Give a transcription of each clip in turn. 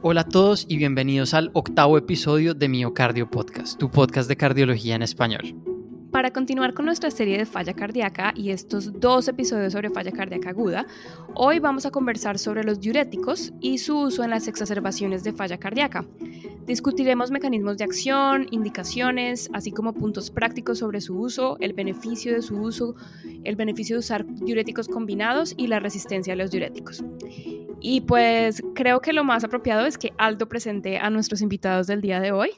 Hola a todos y bienvenidos al octavo episodio de Miocardio Podcast, tu podcast de cardiología en español. Para continuar con nuestra serie de falla cardíaca y estos dos episodios sobre falla cardíaca aguda, hoy vamos a conversar sobre los diuréticos y su uso en las exacerbaciones de falla cardíaca. Discutiremos mecanismos de acción, indicaciones, así como puntos prácticos sobre su uso, el beneficio de su uso, el beneficio de usar diuréticos combinados y la resistencia a los diuréticos. Y pues creo que lo más apropiado es que Aldo presente a nuestros invitados del día de hoy.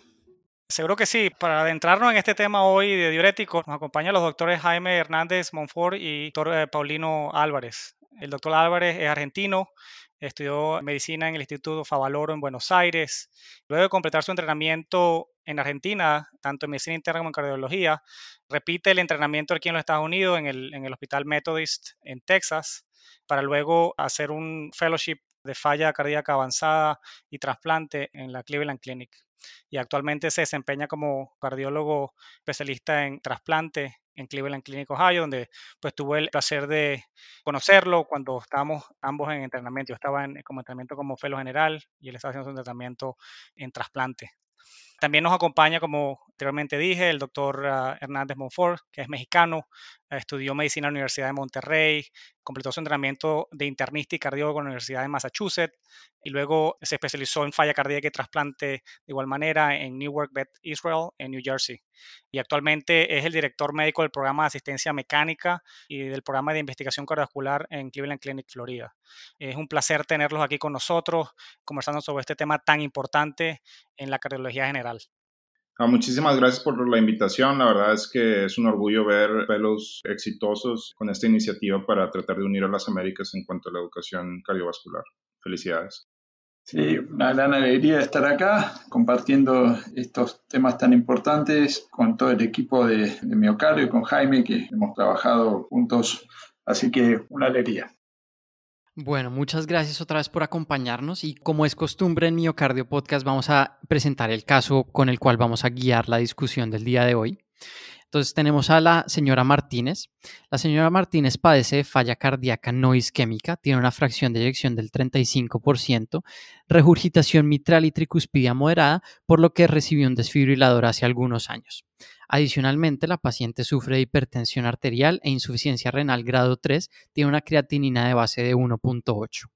Seguro que sí. Para adentrarnos en este tema hoy de diuréticos, nos acompañan los doctores Jaime Hernández Monfort y doctor eh, Paulino Álvarez. El doctor Álvarez es argentino, estudió medicina en el Instituto Favaloro en Buenos Aires. Luego de completar su entrenamiento en Argentina, tanto en medicina interna como en cardiología, repite el entrenamiento aquí en los Estados Unidos, en el, en el Hospital Methodist en Texas para luego hacer un fellowship de falla cardíaca avanzada y trasplante en la Cleveland Clinic. Y actualmente se desempeña como cardiólogo especialista en trasplante en Cleveland Clinic, Ohio, donde pues tuve el placer de conocerlo cuando estábamos ambos en entrenamiento. Yo estaba en, como entrenamiento como fellow general y él estaba haciendo su entrenamiento en trasplante. También nos acompaña, como anteriormente dije, el doctor ah, Hernández Monfort, que es mexicano, estudió medicina en la Universidad de Monterrey, completó su entrenamiento de internista y cardiólogo en la Universidad de Massachusetts y luego se especializó en falla cardíaca y trasplante de igual manera en Newark Beth Israel en New Jersey. Y actualmente es el director médico del programa de asistencia mecánica y del programa de investigación cardiovascular en Cleveland Clinic, Florida. Es un placer tenerlos aquí con nosotros conversando sobre este tema tan importante en la cardiología general. Ah, muchísimas gracias por la invitación. La verdad es que es un orgullo ver pelos exitosos con esta iniciativa para tratar de unir a las Américas en cuanto a la educación cardiovascular. Felicidades. Sí, una gran alegría estar acá compartiendo estos temas tan importantes con todo el equipo de, de Miocardio y con Jaime que hemos trabajado juntos. Así que una alegría. Bueno, muchas gracias otra vez por acompañarnos y como es costumbre en Miocardio Podcast vamos a presentar el caso con el cual vamos a guiar la discusión del día de hoy. Entonces tenemos a la señora Martínez. La señora Martínez padece de falla cardíaca no isquémica, tiene una fracción de eyección del 35%, regurgitación mitral y tricuspidia moderada, por lo que recibió un desfibrilador hace algunos años. Adicionalmente, la paciente sufre de hipertensión arterial e insuficiencia renal grado 3, tiene una creatinina de base de 1.8.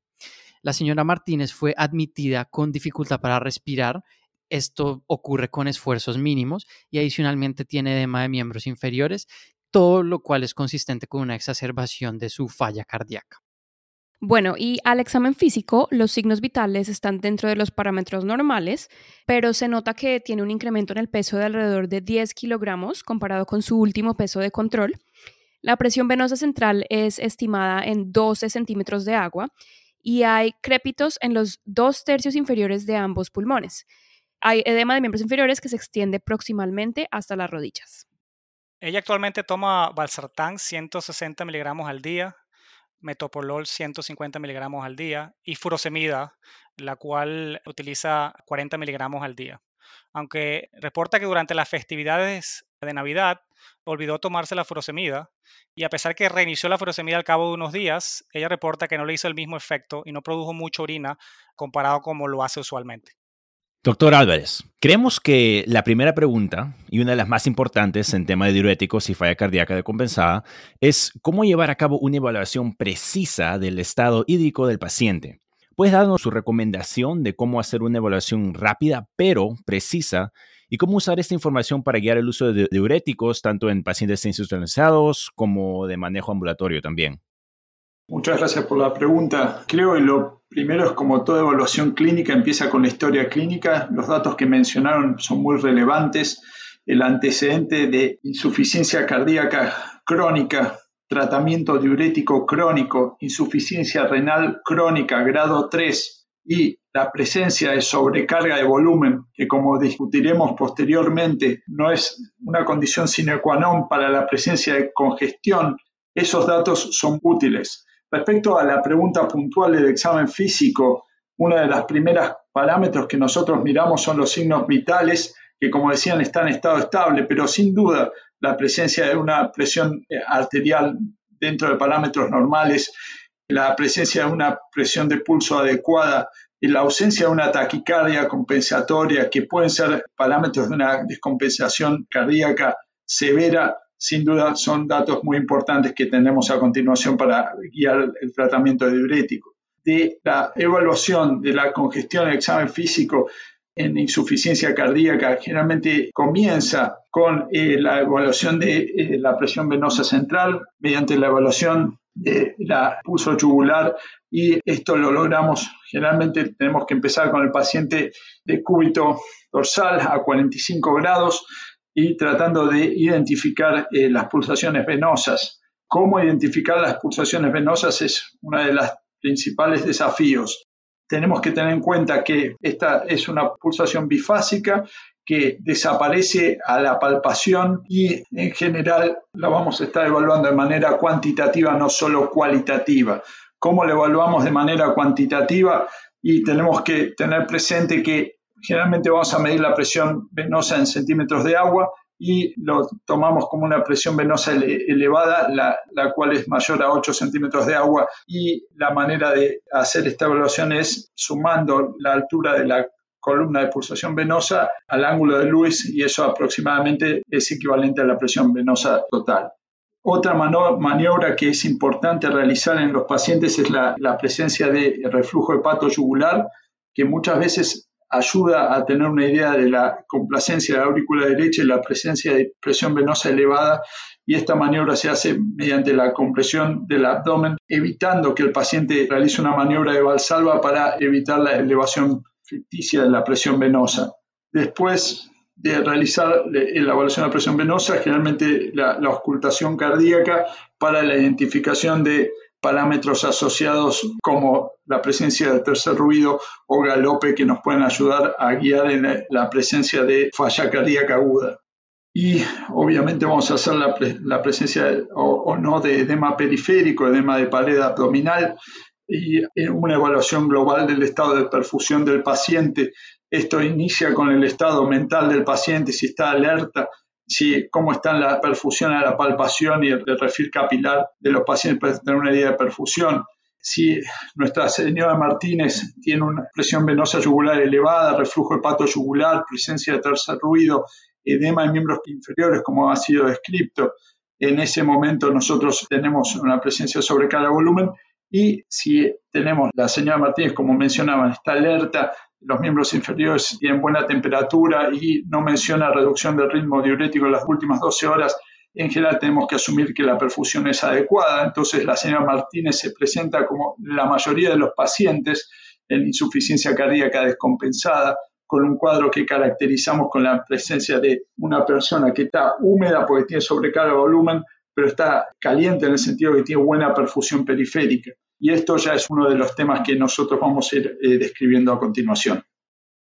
La señora Martínez fue admitida con dificultad para respirar. Esto ocurre con esfuerzos mínimos y adicionalmente tiene edema de miembros inferiores, todo lo cual es consistente con una exacerbación de su falla cardíaca. Bueno, y al examen físico, los signos vitales están dentro de los parámetros normales, pero se nota que tiene un incremento en el peso de alrededor de 10 kilogramos comparado con su último peso de control. La presión venosa central es estimada en 12 centímetros de agua y hay crépitos en los dos tercios inferiores de ambos pulmones. Hay edema de miembros inferiores que se extiende proximalmente hasta las rodillas. Ella actualmente toma valsartán 160 miligramos al día, metoprolol 150 miligramos al día y furosemida, la cual utiliza 40 miligramos al día. Aunque reporta que durante las festividades de Navidad olvidó tomarse la furosemida y a pesar que reinició la furosemida al cabo de unos días, ella reporta que no le hizo el mismo efecto y no produjo mucha orina comparado como lo hace usualmente. Doctor Álvarez, creemos que la primera pregunta, y una de las más importantes en tema de diuréticos y falla cardíaca decompensada, es cómo llevar a cabo una evaluación precisa del estado hídrico del paciente. ¿Puedes darnos su recomendación de cómo hacer una evaluación rápida pero precisa y cómo usar esta información para guiar el uso de diuréticos tanto en pacientes institucionalizados como de manejo ambulatorio también? Muchas gracias por la pregunta. Creo que lo primero es como toda evaluación clínica empieza con la historia clínica. Los datos que mencionaron son muy relevantes. El antecedente de insuficiencia cardíaca crónica, tratamiento diurético crónico, insuficiencia renal crónica grado 3 y la presencia de sobrecarga de volumen, que como discutiremos posteriormente no es una condición sine qua non para la presencia de congestión, esos datos son útiles. Respecto a la pregunta puntual del examen físico, uno de los primeros parámetros que nosotros miramos son los signos vitales, que como decían están en estado estable, pero sin duda la presencia de una presión eh, arterial dentro de parámetros normales, la presencia de una presión de pulso adecuada y la ausencia de una taquicardia compensatoria, que pueden ser parámetros de una descompensación cardíaca severa, sin duda son datos muy importantes que tenemos a continuación para guiar el tratamiento diurético. De la evaluación de la congestión del examen físico en insuficiencia cardíaca generalmente comienza con eh, la evaluación de eh, la presión venosa central mediante la evaluación de la pulso yugular y esto lo logramos generalmente tenemos que empezar con el paciente de cúbito dorsal a 45 grados y tratando de identificar eh, las pulsaciones venosas. Cómo identificar las pulsaciones venosas es uno de los principales desafíos tenemos que tener en cuenta que esta es una pulsación bifásica que desaparece a la palpación y en general la vamos a estar evaluando de manera cuantitativa, no solo cualitativa. ¿Cómo la evaluamos de manera cuantitativa? Y tenemos que tener presente que generalmente vamos a medir la presión venosa en centímetros de agua y lo tomamos como una presión venosa elevada, la, cual es mayor a 8 centímetros de agua. Y la manera de hacer esta evaluación es sumando la altura de la columna de pulsación venosa al ángulo de Lewis y eso aproximadamente es equivalente a la presión venosa total. Otra maniobra que es importante realizar en los pacientes es la, la presencia de reflujo hepato yugular, que muchas veces ayuda a tener una idea de la complacencia de la aurícula derecha y la presencia de presión venosa elevada y esta maniobra se hace mediante la compresión del abdomen, evitando que el paciente realice una maniobra de valsalva para evitar la elevación ficticia de la presión venosa. Después de realizar la evaluación de presión venosa, generalmente la, la ocultación cardíaca para la identificación de parámetros asociados como la presencia del tercer ruido o galope que nos pueden ayudar a guiar en la presencia de falla cardíaca aguda. Y obviamente vamos a hacer la, presencia o, no de edema periférico, edema de pared abdominal y una evaluación global del estado de perfusión del paciente. Esto inicia con el estado mental del paciente, si está alerta, si, cómo está la perfusión a la palpación y el, refil capilar de los pacientes para tener una idea de perfusión. Si nuestra señora Martínez tiene una presión venosa yugular elevada, reflujo hepato yugular, presencia de tercer ruido, edema de miembros inferiores, como ha sido descrito, en ese momento nosotros tenemos una presencia de sobrecarga de volumen y si tenemos la señora Martínez, como mencionaban, está alerta, los miembros inferiores tienen buena temperatura y no menciona reducción del ritmo diurético en las últimas 12 horas, en general tenemos que asumir que la perfusión es adecuada. Entonces la señora Martínez se presenta como la mayoría de los pacientes en insuficiencia cardíaca descompensada, con un cuadro que caracterizamos con la presencia de una persona que está húmeda porque tiene sobrecarga de volumen, pero está caliente en el sentido de que tiene buena perfusión periférica. Y esto ya es uno de los temas que nosotros vamos a ir eh, describiendo a continuación.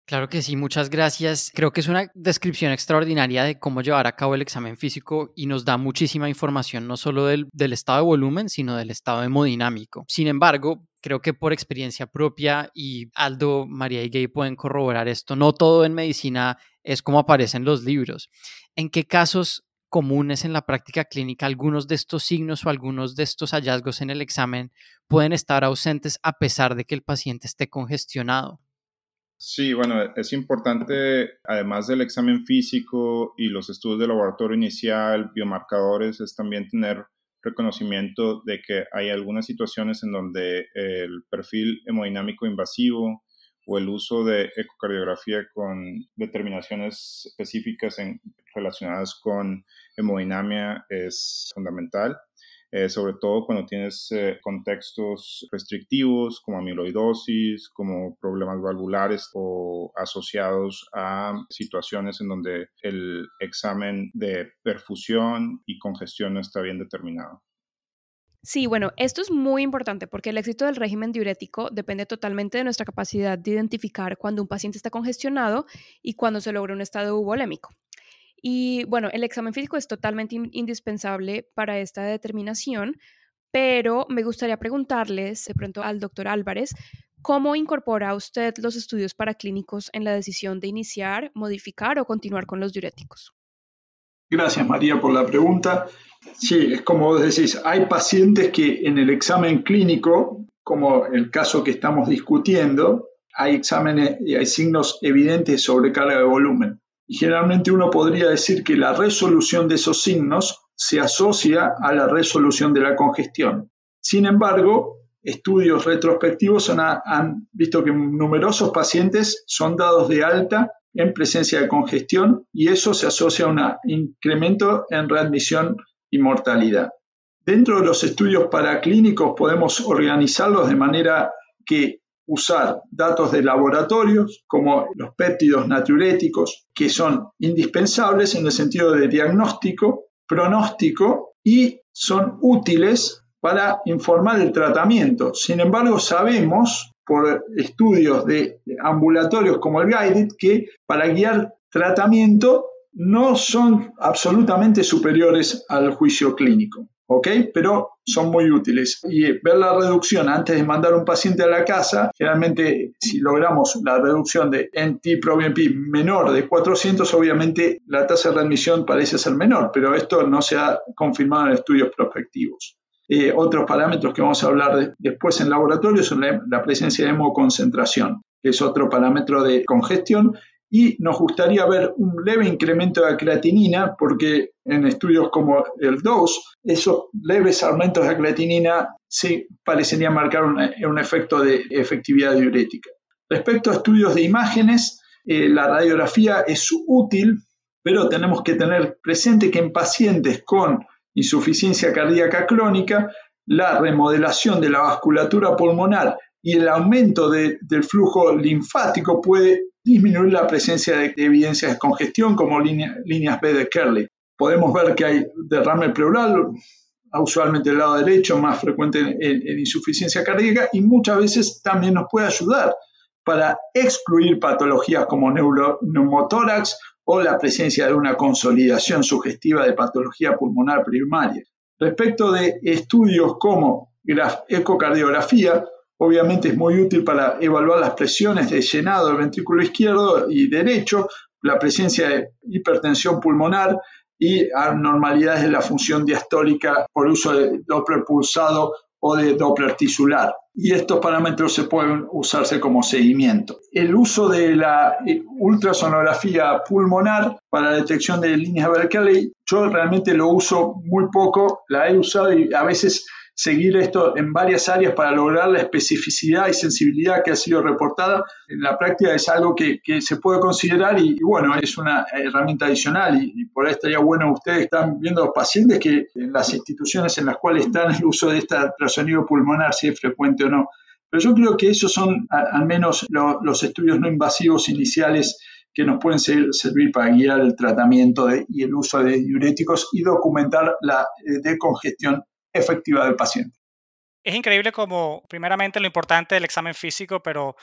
Claro que sí, muchas gracias. Creo que es una descripción extraordinaria de cómo llevar a cabo el examen físico y nos da muchísima información, no solo del, del, estado de volumen, sino del estado hemodinámico. Sin embargo, creo que por experiencia propia y Aldo, María y Gay pueden corroborar esto, no todo en medicina es como aparece en los libros. ¿En qué casos comunes en la práctica clínica, algunos de estos signos o algunos de estos hallazgos en el examen pueden estar ausentes a pesar de que el paciente esté congestionado. Sí, bueno, es importante, además del examen físico y los estudios de laboratorio inicial, biomarcadores, es también tener reconocimiento de que hay algunas situaciones en donde el perfil hemodinámico invasivo o el uso de ecocardiografía con determinaciones específicas relacionadas con hemodinamia es fundamental. Eh, sobre todo cuando tienes eh, contextos restrictivos como amiloidosis, como problemas valvulares o asociados a situaciones en donde el examen de perfusión y congestión no está bien determinado. Sí, bueno, esto es muy importante porque el éxito del régimen diurético depende totalmente de nuestra capacidad de identificar cuando un paciente está congestionado y cuando se logra un estado uvolémico. Y bueno, el examen físico es totalmente indispensable para esta determinación, pero me gustaría preguntarles de pronto al doctor Álvarez, ¿cómo incorpora usted los estudios paraclínicos en la decisión de iniciar, modificar o continuar con los diuréticos? Gracias María por la pregunta. Sí, es como vos decís, hay pacientes que en el examen clínico, como el caso que estamos discutiendo, hay exámenes y hay signos evidentes de sobrecarga de volumen. Y generalmente uno podría decir que la resolución de esos signos se asocia a la resolución de la congestión. Sin embargo, estudios retrospectivos han, visto que numerosos pacientes son dados de alta en presencia de congestión y eso se asocia a un incremento en readmisión y mortalidad. Dentro de los estudios paraclínicos podemos organizarlos de manera que usar datos de laboratorios como los péptidos natriuréticos, que son indispensables en el sentido de diagnóstico, pronóstico y son útiles para informar el tratamiento. Sin embargo, sabemos por estudios de ambulatorios como el Guided que para guiar tratamiento no son absolutamente superiores al juicio clínico. ¿Ok? Pero son muy útiles. Y ver la reducción antes de mandar un paciente a la casa, generalmente si logramos la reducción de NT-proBNP menor de 400, obviamente la tasa de readmisión parece ser menor, pero esto no se ha confirmado en estudios prospectivos. Eh, otros parámetros que vamos a hablar después en laboratorio son la, presencia de hemoconcentración, que es otro parámetro de congestión, y nos gustaría ver un leve incremento de creatinina porque en estudios como el DOS, esos leves aumentos de creatinina sí parecerían marcar un, efecto de efectividad diurética. Respecto a estudios de imágenes, eh, la radiografía es útil, pero tenemos que tener presente que en pacientes con insuficiencia cardíaca crónica, la remodelación de la vasculatura pulmonar y el aumento del flujo linfático puede disminuir la presencia de, evidencias de congestión como líneas B de Kerley. Podemos ver que hay derrame pleural, usualmente del lado derecho, más frecuente en, insuficiencia cardíaca, y muchas veces también nos puede ayudar para excluir patologías como neumotórax o la presencia de una consolidación sugestiva de patología pulmonar primaria. Respecto de estudios como ecocardiografía, Obviamente es muy útil para evaluar las presiones de llenado del ventrículo izquierdo y derecho, la presencia de hipertensión pulmonar y anormalidades de la función diastólica por uso de Doppler pulsado o de Doppler tisular. Y estos parámetros se pueden usarse como seguimiento. El uso de la ultrasonografía pulmonar para la detección de líneas Berkeley, yo realmente lo uso muy poco, la he usado y a veces seguir esto en varias áreas para lograr la especificidad y sensibilidad que ha sido reportada. En la práctica es algo que, se puede considerar y, bueno, es una herramienta adicional y, por ahí estaría bueno, ustedes están viendo los pacientes que en las instituciones en las cuales están el uso de este ultrasonido pulmonar, si es frecuente o no. Pero yo creo que esos son al menos los estudios no invasivos iniciales que nos pueden servir para guiar el tratamiento y el uso de diuréticos y documentar la eh, decongestión efectiva del paciente. Es increíble como, primeramente, lo importante del examen físico, pero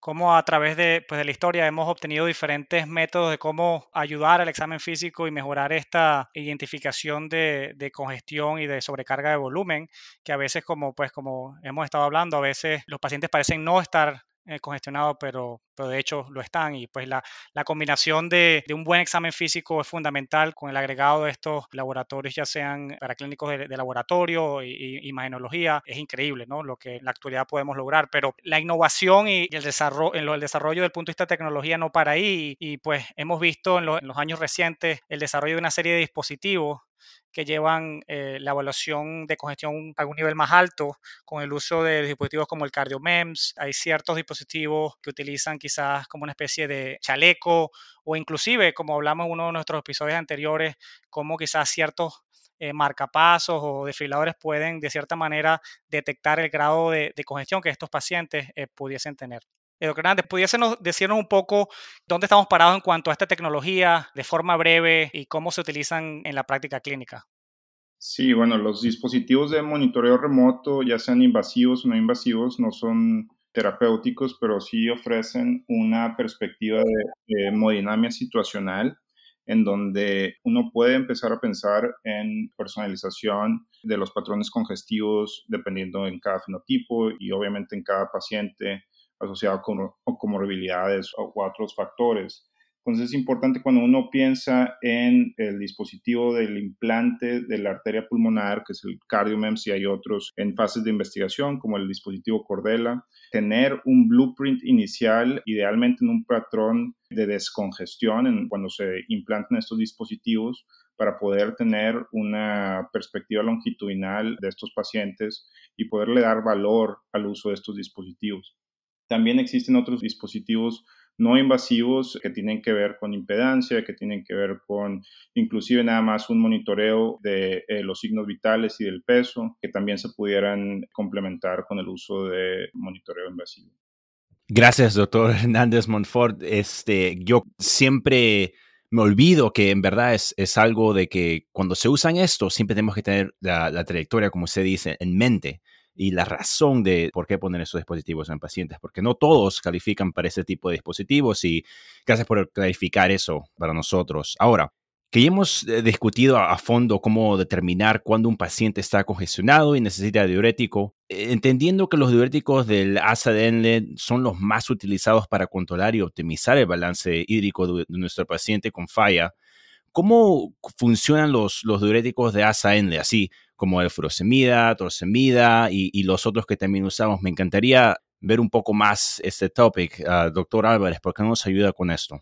cómo a través de, pues, de la historia hemos obtenido diferentes métodos de cómo ayudar al examen físico y mejorar esta identificación de, de, congestión y de sobrecarga de volumen, que a veces, como, pues, como hemos estado hablando, a veces los pacientes parecen no estar eh, congestionado, pero, pero de hecho lo están. Y pues la, la combinación de, de, un buen examen físico es fundamental con el agregado de estos laboratorios, ya sean para clínicos de, laboratorio y, imagenología, es increíble, ¿no? Lo que en la actualidad podemos lograr. Pero la innovación y, el, desarrollo, lo, el desarrollo del punto de vista de tecnología no para ahí. Y, pues hemos visto en, en los años recientes el desarrollo de una serie de dispositivos que llevan eh, la evaluación de congestión a un nivel más alto con el uso de dispositivos como el CardioMEMS. Hay ciertos dispositivos que utilizan quizás como una especie de chaleco o inclusive, como hablamos en uno de nuestros episodios anteriores, como quizás ciertos eh, marcapasos o desfibriladores pueden de cierta manera detectar el grado de, congestión que estos pacientes eh, pudiesen tener. Eh, doctor Hernández, ¿pudiésemos decirnos un poco dónde estamos parados en cuanto a esta tecnología de forma breve y cómo se utilizan en la práctica clínica? Sí, bueno, los dispositivos de monitoreo remoto, ya sean invasivos o no invasivos, no son terapéuticos, pero sí ofrecen una perspectiva de hemodinamia situacional en donde uno puede empezar a pensar en personalización de los patrones congestivos dependiendo en cada fenotipo y obviamente en cada paciente asociado con comorbilidades o otros factores. Entonces es importante cuando uno piensa en el dispositivo del implante de la arteria pulmonar, que es el CardioMEMS y hay otros en fases de investigación como el dispositivo Cordela, tener un blueprint inicial, idealmente en un patrón de descongestión cuando se implantan estos dispositivos para poder tener una perspectiva longitudinal de estos pacientes y poderle dar valor al uso de estos dispositivos. También existen otros dispositivos no invasivos que tienen que ver con impedancia, que tienen que ver con inclusive nada más un monitoreo de eh, los signos vitales y del peso, que también se pudieran complementar con el uso de monitoreo invasivo. Gracias, doctor Hernández Montfort. Este, yo siempre me olvido que en verdad es, es, algo de que cuando se usan esto, siempre tenemos que tener la, la trayectoria, como usted dice, en mente y la razón de por qué poner esos dispositivos en pacientes, porque no todos califican para ese tipo de dispositivos y gracias por clarificar eso para nosotros. Ahora, que ya hemos eh, discutido a fondo cómo determinar cuándo un paciente está congestionado y necesita diurético, eh, entendiendo que los diuréticos del asa de son los más utilizados para controlar y optimizar el balance hídrico de nuestro paciente con falla, ¿cómo funcionan los, los diuréticos de asa Enle? Así, como el furosemida, torsemida y, los otros que también usamos. Me encantaría ver un poco más este topic. Ah, doctor Álvarez, ¿por qué no nos ayuda con esto?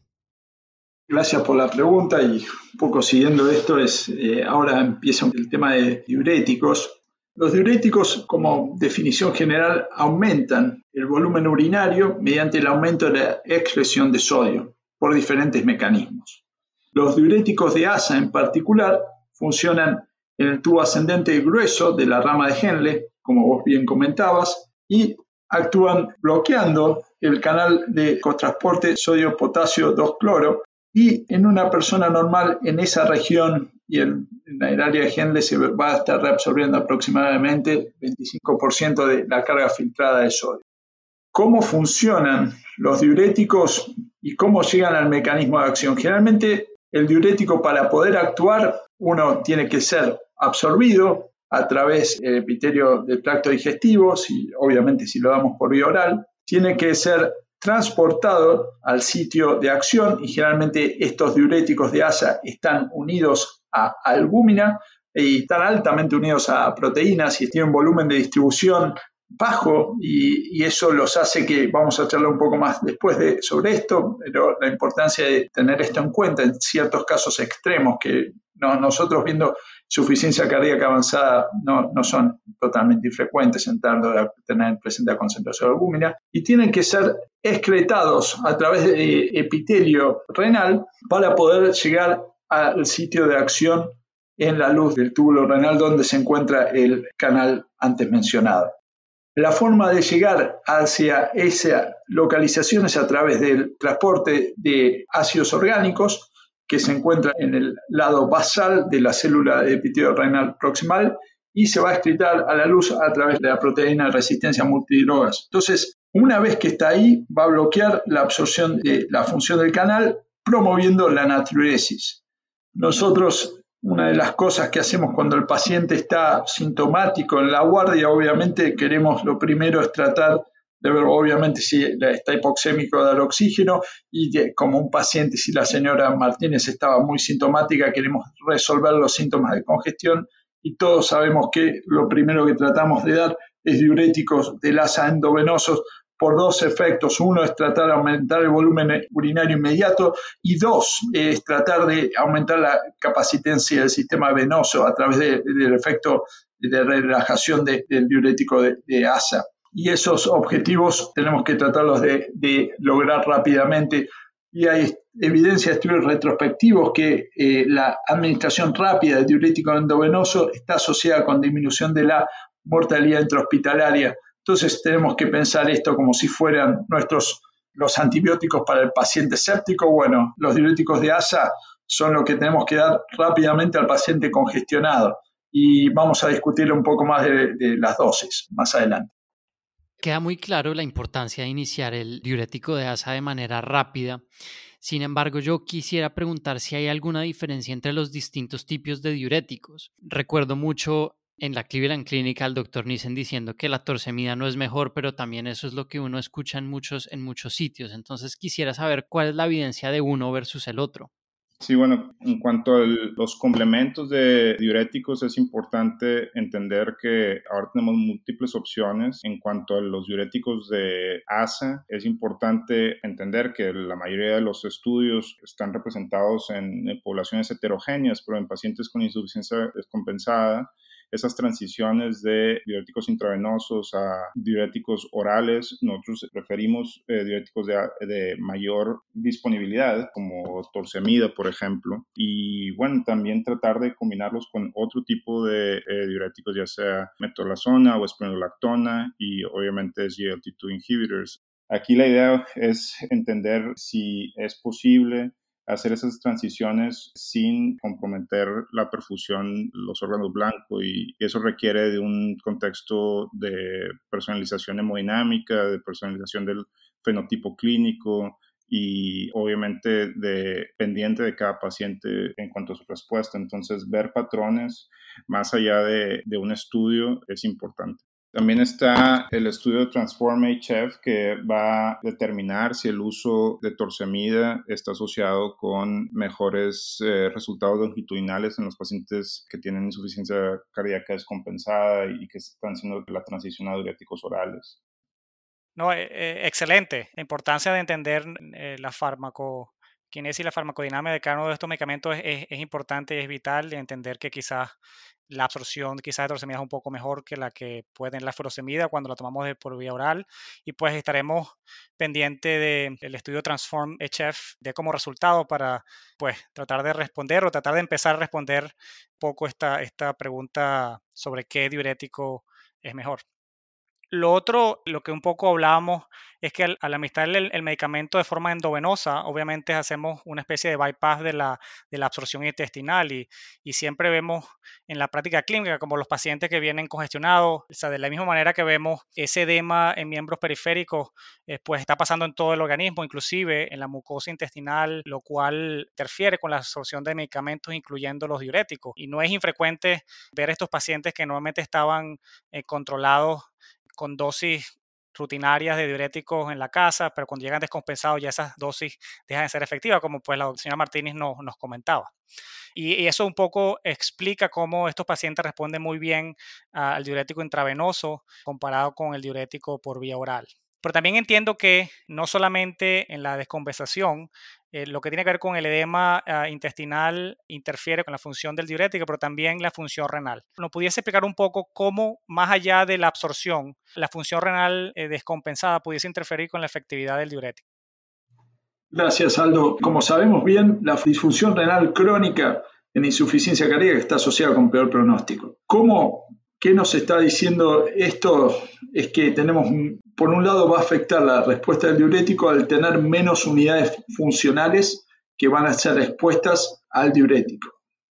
Gracias por la pregunta y un poco siguiendo esto es, eh, ahora empieza el tema de diuréticos. Los diuréticos, como definición general, aumentan el volumen urinario mediante el aumento de la excreción de sodio por diferentes mecanismos. Los diuréticos de asa en particular funcionan el tubo ascendente grueso de la rama de Henle, como vos bien comentabas, y actúan bloqueando el canal de cotransporte sodio-potasio 2-cloro y en una persona normal en esa región y en, el área de Henle se va a estar reabsorbiendo aproximadamente 25% de la carga filtrada de sodio. ¿Cómo funcionan los diuréticos y cómo llegan al mecanismo de acción? Generalmente el diurético para poder actuar uno tiene que ser absorbido a través del epitelio del tracto digestivo, si, obviamente si lo damos por vía oral, tiene que ser transportado al sitio de acción y generalmente estos diuréticos de asa están unidos a albúmina y están altamente unidos a proteínas y tienen volumen de distribución bajo y, eso los hace que, vamos a charlar un poco más después de, sobre esto, pero la importancia de tener esto en cuenta en ciertos casos extremos que nosotros viendo suficiencia cardíaca avanzada no, no son totalmente infrecuentes en tanto de tener presente la concentración de albúmina y tienen que ser excretados a través de epitelio renal para poder llegar al sitio de acción en la luz del túbulo renal donde se encuentra el canal antes mencionado. La forma de llegar hacia esa localización es a través del transporte de ácidos orgánicos que se encuentra en el lado basal de la célula epitelio renal proximal y se va a excretar a la luz a través de la proteína de resistencia multidrogas. Entonces, una vez que está ahí, va a bloquear la absorción de la función del canal, promoviendo la natriuresis. Nosotros, una de las cosas que hacemos cuando el paciente está sintomático en la guardia, obviamente queremos lo primero es tratar obviamente si está hipoxémico dar oxígeno y como un paciente, si la señora Martínez estaba muy sintomática, queremos resolver los síntomas de congestión y todos sabemos que lo primero que tratamos de dar es diuréticos de asa endovenosos por dos efectos. Uno es tratar de aumentar el volumen urinario inmediato y dos es tratar de aumentar la capacitencia del sistema venoso a través del efecto de relajación del diurético de asa y esos objetivos tenemos que tratarlos de, lograr rápidamente. Y hay evidencia de estudios retrospectivos que eh, la administración rápida de diurético endovenoso está asociada con disminución de la mortalidad intrahospitalaria. Entonces tenemos que pensar esto como si fueran nuestros los antibióticos para el paciente séptico. Bueno, los diuréticos de ASA son lo que tenemos que dar rápidamente al paciente congestionado. Y vamos a discutir un poco más de las dosis más adelante. Queda muy claro la importancia de iniciar el diurético de asa de manera rápida. Sin embargo, yo quisiera preguntar si hay alguna diferencia entre los distintos tipos de diuréticos. Recuerdo mucho en la Cleveland Clinic al doctor Nissen diciendo que la torcemida no es mejor, pero también eso es lo que uno escucha en muchos, en muchos sitios. Entonces quisiera saber cuál es la evidencia de uno versus el otro. Sí, bueno, en cuanto a los complementos de diuréticos, es importante entender que ahora tenemos múltiples opciones. En cuanto a los diuréticos de ASA, es importante entender que la mayoría de los estudios están representados en, poblaciones heterogéneas, pero en pacientes con insuficiencia descompensada esas transiciones de diuréticos intravenosos a diuréticos orales. Nosotros preferimos eh, diuréticos de, mayor disponibilidad, como torcemida, por ejemplo. Y bueno, también tratar de combinarlos con otro tipo de eh, diuréticos, ya sea metolazona o espironolactona y obviamente SGLT2 inhibitors. Aquí la idea es entender si es posible hacer esas transiciones sin comprometer la perfusión, los órganos blancos y eso requiere de un contexto de personalización hemodinámica, de personalización del fenotipo clínico y obviamente de pendiente de cada paciente en cuanto a su respuesta. Entonces, ver patrones más allá de, de un estudio es importante. También está el estudio Transform HF que va a determinar si el uso de torcemida está asociado con mejores eh, resultados longitudinales en los pacientes que tienen insuficiencia cardíaca descompensada y que están haciendo la transición a diuréticos orales. No, eh, eh, excelente. La importancia de entender la fármaco y la farmacodinámica de cada uno de estos medicamentos es, es, importante y es vital de entender que quizás la absorción quizás de torcemida es un poco mejor que la que puede en la furosemida cuando la tomamos de por vía oral y pues estaremos pendiente del estudio Transform HF de como resultado para pues tratar de responder o tratar de empezar a responder un poco esta, esta pregunta sobre qué diurético es mejor. Lo otro, lo que un poco hablábamos, es que al, al administrar el, medicamento de forma endovenosa, obviamente hacemos una especie de bypass de la, de la absorción intestinal y, y, siempre vemos en la práctica clínica como los pacientes que vienen congestionados, o sea, de la misma manera que vemos ese edema en miembros periféricos, eh, pues está pasando en todo el organismo, inclusive en la mucosa intestinal, lo cual interfiere con la absorción de medicamentos, incluyendo los diuréticos. Y no es infrecuente ver estos pacientes que normalmente estaban eh, controlados con dosis rutinarias de diuréticos en la casa, pero cuando llegan descompensados ya esas dosis dejan de ser efectivas, como pues la señora Martínez nos, nos comentaba. Y, eso un poco explica cómo estos pacientes responden muy bien al diurético intravenoso comparado con el diurético por vía oral. Pero también entiendo que no solamente en la descompensación, eh, lo que tiene que ver con el edema ah, intestinal interfiere con la función del diurético, pero también la función renal. ¿Nos pudiese explicar un poco cómo, más allá de la absorción, la función renal eh, descompensada pudiese interferir con la efectividad del diurético? Gracias, Aldo. Como sabemos bien, la disfunción renal crónica en insuficiencia cardíaca está asociada con peor pronóstico. ¿Cómo ¿Qué nos está diciendo esto? Es que tenemos, por un lado, va a afectar la respuesta del diurético al tener menos unidades funcionales que van a ser expuestas al diurético.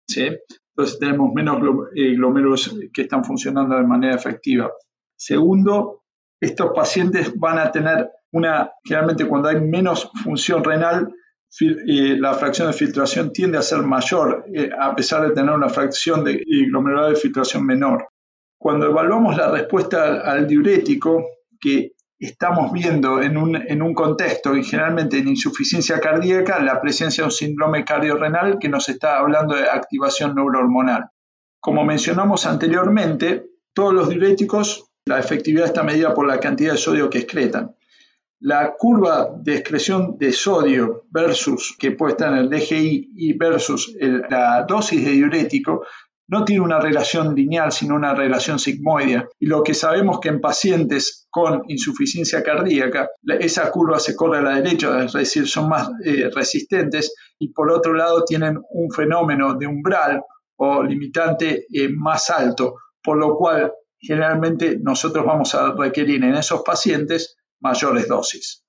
¿sí? Entonces tenemos menos eh, glomérulos que están funcionando de manera efectiva. Segundo, estos pacientes van a tener una, generalmente cuando hay menos función renal, eh, la fracción de filtración tiende a ser mayor, eh, a pesar de tener una fracción de glomerular de filtración menor. Cuando evaluamos la respuesta al diurético, que estamos viendo en un, contexto y generalmente en insuficiencia cardíaca, la presencia de un síndrome cardiorrenal que nos está hablando de activación neurohormonal. Como mencionamos anteriormente, todos los diuréticos, la efectividad está medida por la cantidad de sodio que excretan. La curva de excreción de sodio versus, que puede estar en el DGI y versus la dosis de diurético, no tiene una relación lineal, sino una relación sigmoidea. Y lo que sabemos que en pacientes con insuficiencia cardíaca, esa curva se corre a la derecha, es decir, son más eh, resistentes y por otro lado tienen un fenómeno de umbral o limitante eh, más alto, por lo cual generalmente nosotros vamos a requerir en esos pacientes mayores dosis.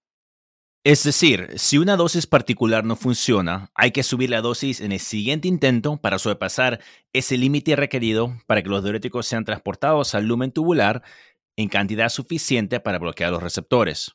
Es decir, si una dosis particular no funciona, hay que subir la dosis en el siguiente intento para sobrepasar ese límite requerido para que los diuréticos sean transportados al lumen tubular en cantidad suficiente para bloquear los receptores.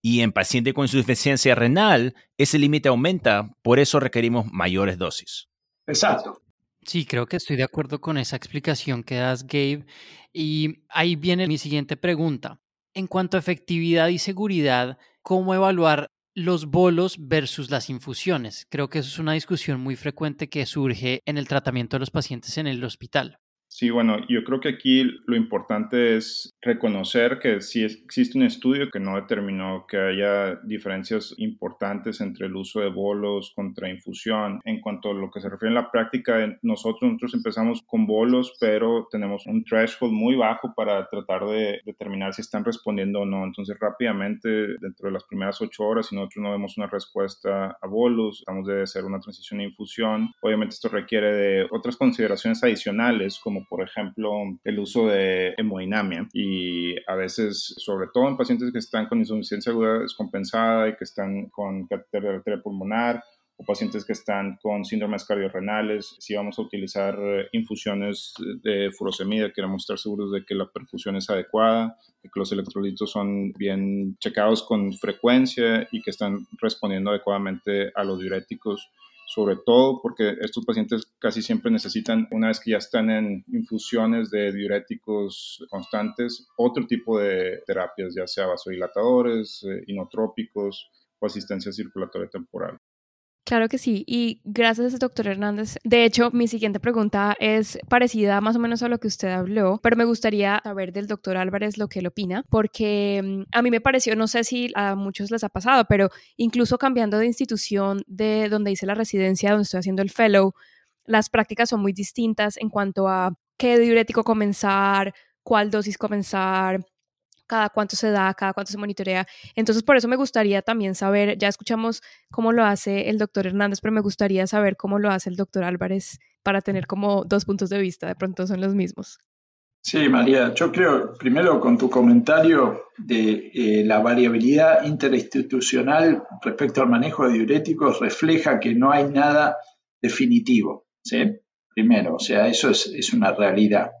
Y en paciente con insuficiencia renal, ese límite aumenta, por eso requerimos mayores dosis. Exacto. Sí, creo que estoy de acuerdo con esa explicación que das, Gabe. Y ahí viene mi siguiente pregunta. En cuanto a efectividad y seguridad, ¿cómo evaluar los bolos versus las infusiones? Creo que eso es una discusión muy frecuente que surge en el tratamiento de los pacientes en el hospital. Sí, bueno, yo creo que aquí lo importante es reconocer que sí existe un estudio que no determinó que haya diferencias importantes entre el uso de bolos contra infusión. En cuanto a lo que se refiere a la práctica, nosotros, nosotros empezamos con bolos, pero tenemos un threshold muy bajo para tratar de determinar si están respondiendo o no. Entonces, rápidamente, dentro de las primeras ocho horas, si nosotros no vemos una respuesta a bolos, estamos de hacer una transición a infusión. Obviamente, esto requiere de otras consideraciones adicionales, como por ejemplo, el uso de hemodinamia. Y a veces, sobre todo en pacientes que están con insuficiencia aguda descompensada y que están con catéter de arteria pulmonar o pacientes que están con síndromes cardiorrenales, si vamos a utilizar eh, infusiones de furosemida, queremos estar seguros de que la perfusión es adecuada, de que los electrolitos son bien checados con frecuencia y que están respondiendo adecuadamente a los diuréticos sobre todo porque estos pacientes casi siempre necesitan, una vez que ya están en infusiones de diuréticos constantes, otro tipo de terapias, ya sea vasodilatadores, eh, inotrópicos o asistencia circulatoria temporal. Claro que sí, y gracias, doctor Hernández. De hecho, mi siguiente pregunta es parecida más o menos a lo que usted habló, pero me gustaría saber del doctor Álvarez lo que él opina, porque mm, a mí me pareció, no sé si a muchos les ha pasado, pero incluso cambiando de institución de donde hice la residencia, donde estoy haciendo el fellow, las prácticas son muy distintas en cuanto a qué diurético comenzar, cuál dosis comenzar, cada cuánto se da, cada cuánto se monitorea. Entonces, por eso me gustaría también saber, ya escuchamos cómo lo hace el doctor Hernández, pero me gustaría saber cómo lo hace el doctor Álvarez para tener como dos puntos de vista, de pronto son los mismos. Sí, María, yo creo, primero con tu comentario de eh, la variabilidad interinstitucional respecto al manejo de diuréticos, refleja que no hay nada definitivo, ¿sí? Primero, o sea, eso es, es una realidad.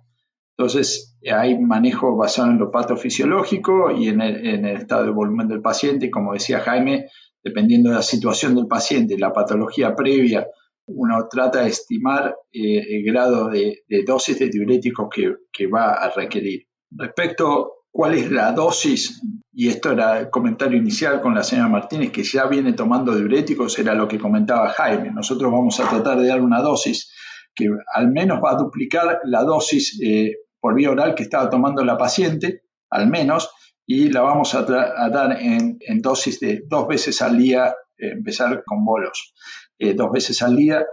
Entonces, hay manejo basado en lo patofisiológico y en el, estado de volumen del paciente. Como decía Jaime, dependiendo de la situación del paciente y la patología previa, uno trata de estimar eh, el grado de, dosis de diuréticos que, va a requerir. Respecto cuál es la dosis, y esto era el comentario inicial con la señora Martínez, que ya viene tomando diuréticos, era lo que comentaba Jaime. Nosotros vamos a tratar de dar una dosis que al menos va a duplicar la dosis eh, por vía oral que estaba tomando la paciente, al menos, y la vamos a, dar en, dosis de dos veces al día, eh, empezar con bolos, eh, dos veces al día,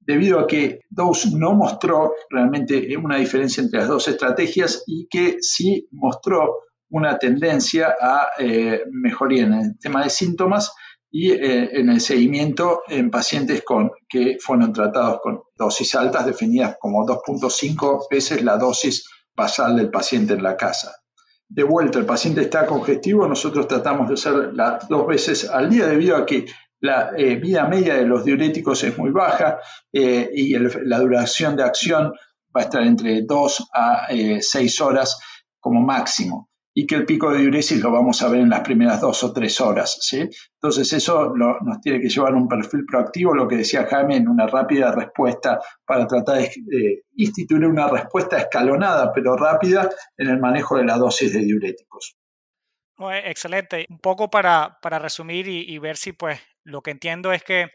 debido a que Dose no mostró realmente una diferencia entre las dos estrategias y que sí mostró una tendencia a eh, mejoría en el tema de síntomas y en el seguimiento en pacientes con, que fueron tratados con dosis altas definidas como 2.5 veces la dosis basal del paciente en la casa. De vuelta, el paciente está congestivo, nosotros tratamos de hacer las dos veces al día debido a que la eh, vida media de los diuréticos es muy baja eh, y la duración de acción va a estar entre 2 a 6 eh, horas como máximo y que el pico de diuresis lo vamos a ver en las primeras dos o tres horas. ¿sí? Entonces eso nos tiene que llevar a un perfil proactivo, lo que decía Jaime, en una rápida respuesta para tratar de instituir una respuesta escalonada pero rápida en el manejo de la dosis de diuréticos. excelente. Un poco para, para resumir y, y ver si pues lo que entiendo es que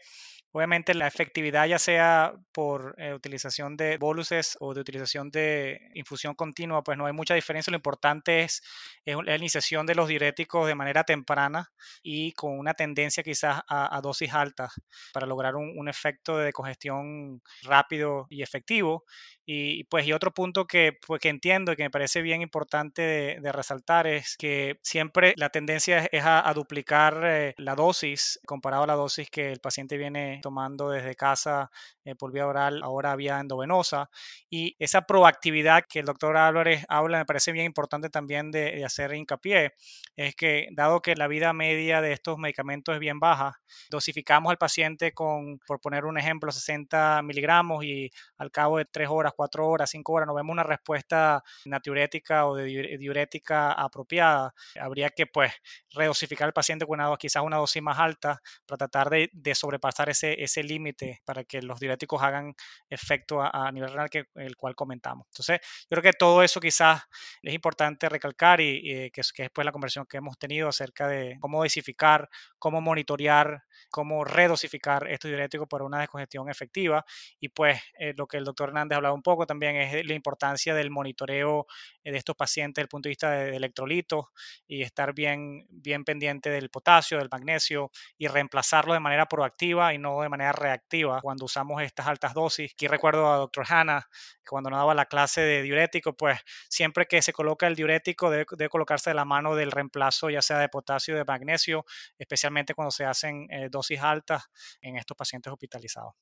Obviamente la efectividad ya sea por eh, utilización de boluses o de utilización de infusión continua, pues no hay mucha diferencia. Lo importante es, la iniciación de los diuréticos de manera temprana y con una tendencia quizás a, dosis altas para lograr un, efecto de congestión rápido y efectivo. Y pues y otro punto que, pues, que entiendo y que me parece bien importante de, resaltar es que siempre la tendencia es a, duplicar eh, la dosis comparado a la dosis que el paciente viene tomando desde casa eh, por vía oral, ahora vía endovenosa. Y esa proactividad que el doctor Álvarez habla me parece bien importante también de, de hacer hincapié. Es que dado que la vida media de estos medicamentos es bien baja, dosificamos al paciente con, por poner un ejemplo, 60 miligramos y al cabo de tres horas, cuatro horas, cinco horas, no vemos una respuesta natriurética o de diurética apropiada, habría que pues redosificar al paciente con una, quizás una dosis más alta para tratar de, sobrepasar ese, ese, límite para que los diuréticos hagan efecto a, nivel renal, que, el cual comentamos. Entonces, yo creo que todo eso quizás es importante recalcar y, que, es, que después la conversación que hemos tenido acerca de cómo dosificar, cómo monitorear, cómo redosificar estos diuréticos para una descongestión efectiva. Y pues eh, lo que el doctor Hernández ha hablado un poco también es la importancia del monitoreo eh, de estos pacientes desde el punto de vista de, electrolitos y estar bien, bien pendiente del potasio, del magnesio y reemplazarlo de manera proactiva y no de manera reactiva cuando usamos estas altas dosis. Aquí recuerdo a doctor Hanna, que cuando nos daba la clase de diurético, pues siempre que se coloca el diurético debe, colocarse de la mano del reemplazo, ya sea de potasio o de magnesio, especialmente cuando se hacen eh, dosis altas en estos pacientes hospitalizados.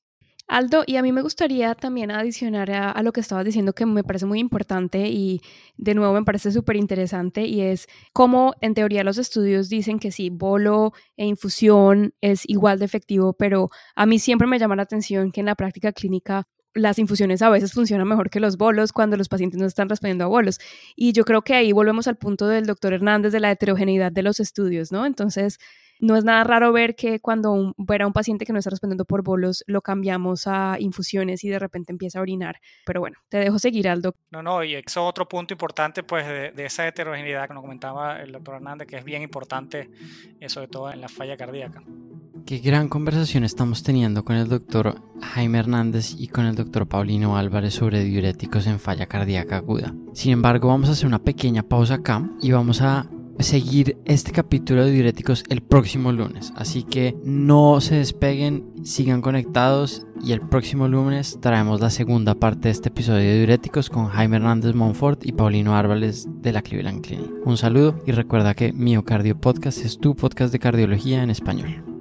Aldo, y a mí me gustaría también adicionar a, lo que estabas diciendo que me parece muy importante y de nuevo me parece súper interesante y es cómo en teoría los estudios dicen que sí, bolo e infusión es igual de efectivo, pero a mí siempre me llama la atención que en la práctica clínica las infusiones a veces funcionan mejor que los bolos cuando los pacientes no están respondiendo a bolos. Y yo creo que ahí volvemos al punto del doctor Hernández de la heterogeneidad de los estudios, ¿no? Entonces, no es nada raro ver que cuando un, ver a un paciente que no está respondiendo por bolos, lo cambiamos a infusiones y de repente empieza a orinar. Pero bueno, te dejo seguir, Aldo. No, no, y eso es otro punto importante, pues, de, esa heterogeneidad que nos comentaba el doctor Hernández, que es bien importante, eh, sobre todo en la falla cardíaca. Qué gran conversación estamos teniendo con el doctor Jaime Hernández y con el doctor Paulino Álvarez sobre diuréticos en falla cardíaca aguda. Sin embargo, vamos a hacer una pequeña pausa acá y vamos a seguir este capítulo de diuréticos el próximo lunes. Así que no se despeguen, sigan conectados y el próximo lunes traemos la segunda parte de este episodio de diuréticos con Jaime Hernández Monfort y Paulino Árboles de la Cleveland Clinic. Un saludo y recuerda que Miocardio Podcast es tu podcast de cardiología en español.